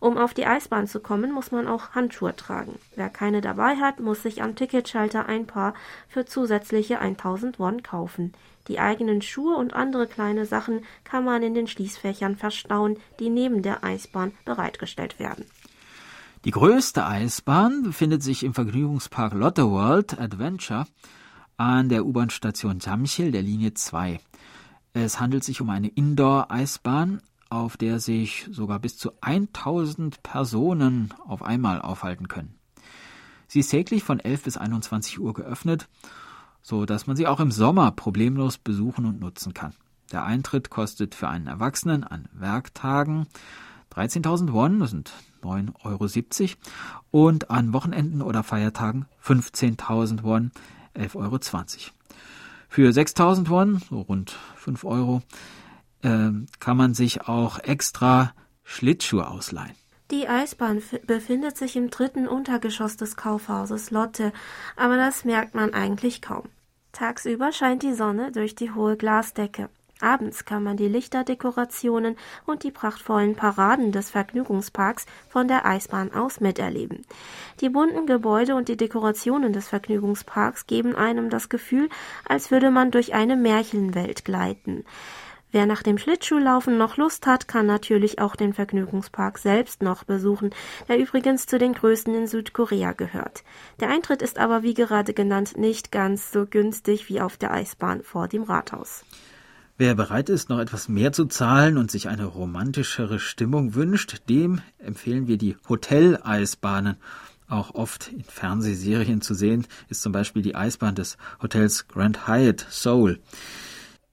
Um auf die Eisbahn zu kommen, muss man auch Handschuhe tragen. Wer keine dabei hat, muss sich am Ticketschalter ein paar für zusätzliche 1000 Won kaufen. Die eigenen Schuhe und andere kleine Sachen kann man in den Schließfächern verstauen, die neben der Eisbahn bereitgestellt werden. Die größte Eisbahn befindet sich im Vergnügungspark Lotte World Adventure an der U-Bahn-Station Jamsil der Linie 2. Es handelt sich um eine Indoor-Eisbahn, auf der sich sogar bis zu 1000 Personen auf einmal aufhalten können. Sie ist täglich von 11 bis 21 Uhr geöffnet, so dass man sie auch im Sommer problemlos besuchen und nutzen kann. Der Eintritt kostet für einen Erwachsenen an Werktagen 13.000 Won, das sind 9,70 Euro, und an Wochenenden oder Feiertagen 15.000 Won, 11,20 Euro. Für 6000 Won, so rund 5 Euro, äh, kann man sich auch extra Schlittschuhe ausleihen. Die Eisbahn befindet sich im dritten Untergeschoss des Kaufhauses Lotte, aber das merkt man eigentlich kaum. Tagsüber scheint die Sonne durch die hohe Glasdecke. Abends kann man die Lichterdekorationen und die prachtvollen Paraden des Vergnügungsparks von der Eisbahn aus miterleben. Die bunten Gebäude und die Dekorationen des Vergnügungsparks geben einem das Gefühl, als würde man durch eine Märchenwelt gleiten. Wer nach dem Schlittschuhlaufen noch Lust hat, kann natürlich auch den Vergnügungspark selbst noch besuchen, der übrigens zu den größten in Südkorea gehört. Der Eintritt ist aber wie gerade genannt nicht ganz so günstig wie auf der Eisbahn vor dem Rathaus. Wer bereit ist, noch etwas mehr zu zahlen und sich eine romantischere Stimmung wünscht, dem empfehlen wir die Hoteleisbahnen. Auch oft in Fernsehserien zu sehen ist zum Beispiel die Eisbahn des Hotels Grand Hyatt Seoul.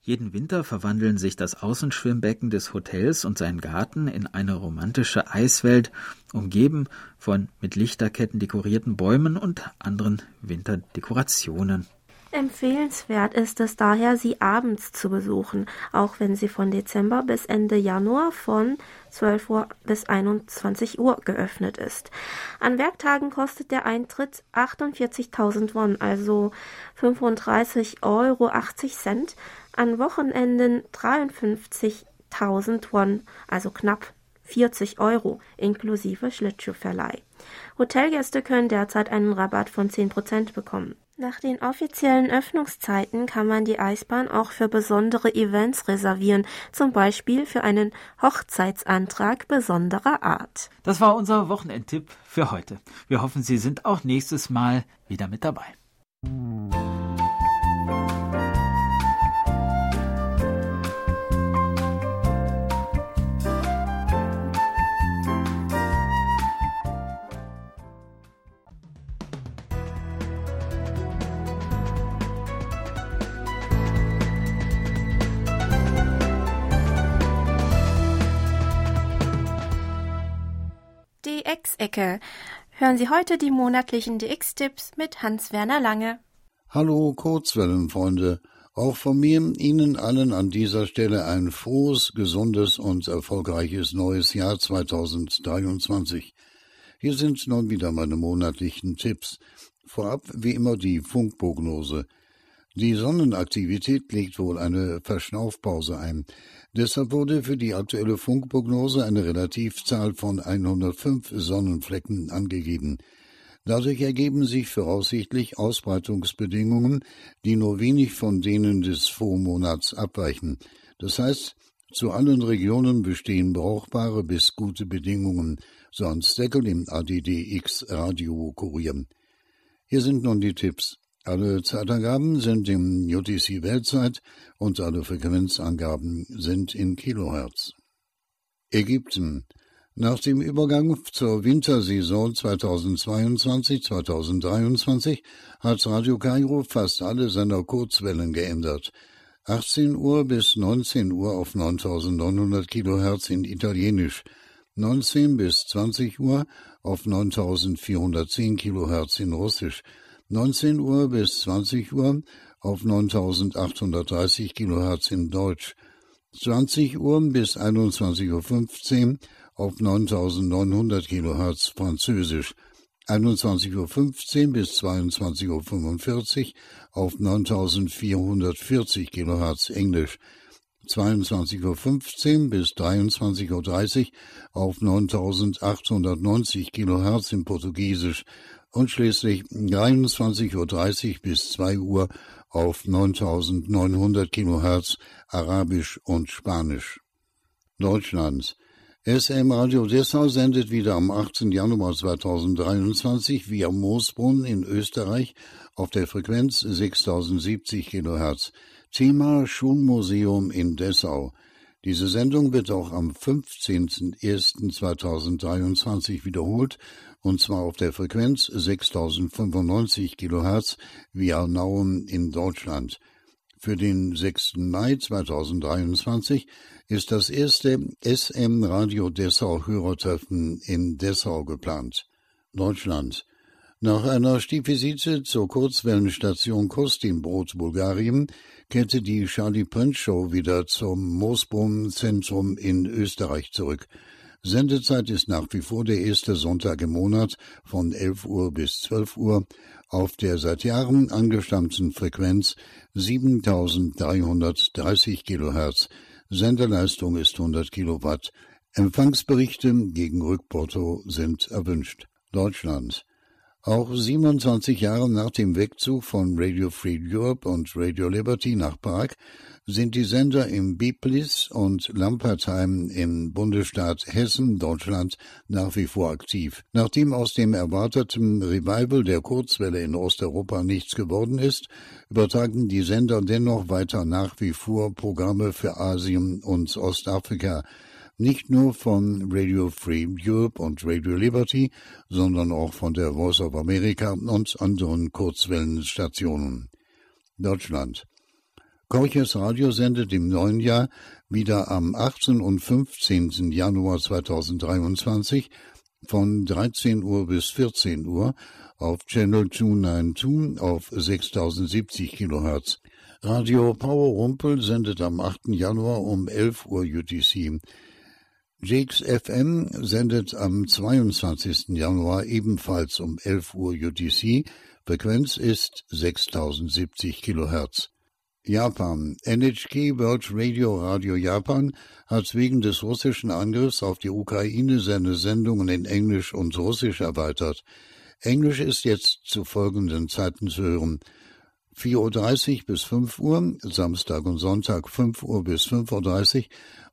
Jeden Winter verwandeln sich das Außenschwimmbecken des Hotels und sein Garten in eine romantische Eiswelt, umgeben von mit Lichterketten dekorierten Bäumen und anderen Winterdekorationen. Empfehlenswert ist es daher, sie abends zu besuchen, auch wenn sie von Dezember bis Ende Januar von 12 Uhr bis 21 Uhr geöffnet ist. An Werktagen kostet der Eintritt 48.000 Won, also 35,80 Euro. An Wochenenden 53.000 Won, also knapp 40 Euro inklusive Schlittschuhverleih. Hotelgäste können derzeit einen Rabatt von 10% bekommen. Nach den offiziellen Öffnungszeiten kann man die Eisbahn auch für besondere Events reservieren, zum Beispiel für einen Hochzeitsantrag besonderer Art. Das war unser Wochenendtipp für heute. Wir hoffen, Sie sind auch nächstes Mal wieder mit dabei. DX-Ecke. Hören Sie heute die monatlichen DX-Tipps mit Hans-Werner Lange. Hallo Kurzwellenfreunde. Auch von mir Ihnen allen an dieser Stelle ein frohes, gesundes und erfolgreiches neues Jahr 2023. Hier sind nun wieder meine monatlichen Tipps. Vorab wie immer die Funkprognose. Die Sonnenaktivität legt wohl eine Verschnaufpause ein. Deshalb wurde für die aktuelle Funkprognose eine Relativzahl von 105 Sonnenflecken angegeben. Dadurch ergeben sich voraussichtlich Ausbreitungsbedingungen, die nur wenig von denen des Vormonats abweichen. Das heißt, zu allen Regionen bestehen brauchbare bis gute Bedingungen, so Hans Deckel im ADDX Radio Kurier. Hier sind nun die Tipps. Alle Zeitangaben sind im UTC Weltzeit und alle Frequenzangaben sind in Kilohertz. Ägypten. Nach dem Übergang zur Wintersaison 2022-2023 hat Radio Kairo fast alle seiner Kurzwellen geändert. 18 Uhr bis 19 Uhr auf 9900 Kilohertz in Italienisch, 19 bis 20 Uhr auf 9410 Kilohertz in Russisch, 19 Uhr bis 20 Uhr auf 9830 Kilohertz in Deutsch, 20 Uhr bis 21.15 Uhr auf 9900 Kilohertz Französisch, 21.15 Uhr bis 22.45 Uhr auf 9440 Kilohertz Englisch, 22.15 Uhr bis 23.30 Uhr auf 9890 Kilohertz in Portugiesisch und schließlich 23.30 Uhr bis 2 Uhr auf 9900 Kilohertz Arabisch und Spanisch. Deutschland. SM Radio Dessau sendet wieder am 18. Januar 2023 via Moosbrunn in Österreich auf der Frequenz 6070 Kilohertz. Thema Schulmuseum in Dessau. Diese Sendung wird auch am 15.01.2023 wiederholt und zwar auf der Frequenz 6095 kHz via Nauen in Deutschland. Für den 6. Mai 2023 ist das erste SM Radio Dessau Hörertreffen in Dessau geplant. Deutschland. Nach einer Stiefvisite zur Kurzwellenstation Kostinbrot, Bulgarien, kehrte die Charlie Prince Show wieder zum Moosbrunn Zentrum in Österreich zurück. Sendezeit ist nach wie vor der erste Sonntag im Monat von 11 Uhr bis 12 Uhr auf der seit Jahren angestammten Frequenz 7330 Kilohertz. Senderleistung ist 100 Kilowatt. Empfangsberichte gegen Rückporto sind erwünscht. Deutschland. Auch 27 Jahre nach dem Wegzug von Radio Free Europe und Radio Liberty nach Prag sind die Sender im Biblis und Lampertheim im Bundesstaat Hessen, Deutschland, nach wie vor aktiv. Nachdem aus dem erwarteten Revival der Kurzwelle in Osteuropa nichts geworden ist, übertragen die Sender dennoch weiter nach wie vor Programme für Asien und Ostafrika, nicht nur von Radio Free Europe und Radio Liberty, sondern auch von der Voice of America und anderen Kurzwellenstationen. Deutschland Korches Radio sendet im neuen Jahr wieder am 18. und 15. Januar 2023 von 13 Uhr bis 14 Uhr auf Channel 292 auf 6070 Kilohertz. Radio Power Rumpel sendet am 8. Januar um 11 Uhr UTC. Jakes FM sendet am 22. Januar ebenfalls um 11 Uhr UTC. Frequenz ist 6070 Kilohertz. Japan. NHK World Radio Radio Japan hat wegen des russischen Angriffs auf die Ukraine seine Sendungen in Englisch und Russisch erweitert. Englisch ist jetzt zu folgenden Zeiten zu hören. 4.30 Uhr bis 5 Uhr, Samstag und Sonntag 5 Uhr bis 5.30 Uhr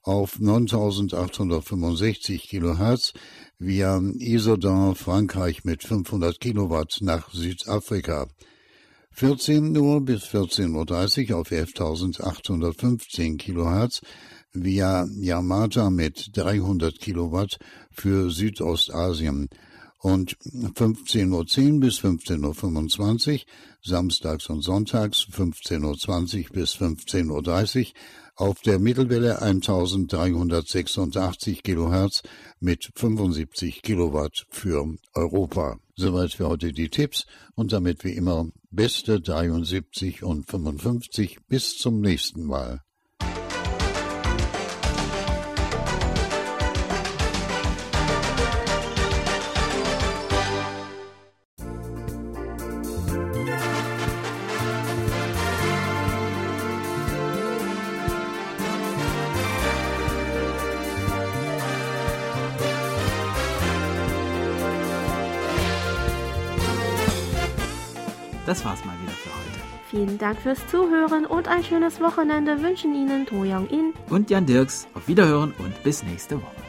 auf 9865 Kilohertz via Isodin Frankreich mit 500 Kilowatt nach Südafrika. 14 Uhr bis 14.30 Uhr auf 11.815 Kilohertz via Yamata mit 300 Kilowatt für Südostasien und 15.10 Uhr bis 15.25 Uhr, samstags und sonntags 15.20 Uhr bis 15.30 Uhr auf der Mittelwelle 1386 Kilohertz mit 75 Kilowatt für Europa. Soweit für heute die Tipps und damit wie immer beste 73 und 55 bis zum nächsten Mal. Vielen Dank fürs Zuhören und ein schönes Wochenende wünschen Ihnen To Young In und Jan Dirks. Auf Wiederhören und bis nächste Woche.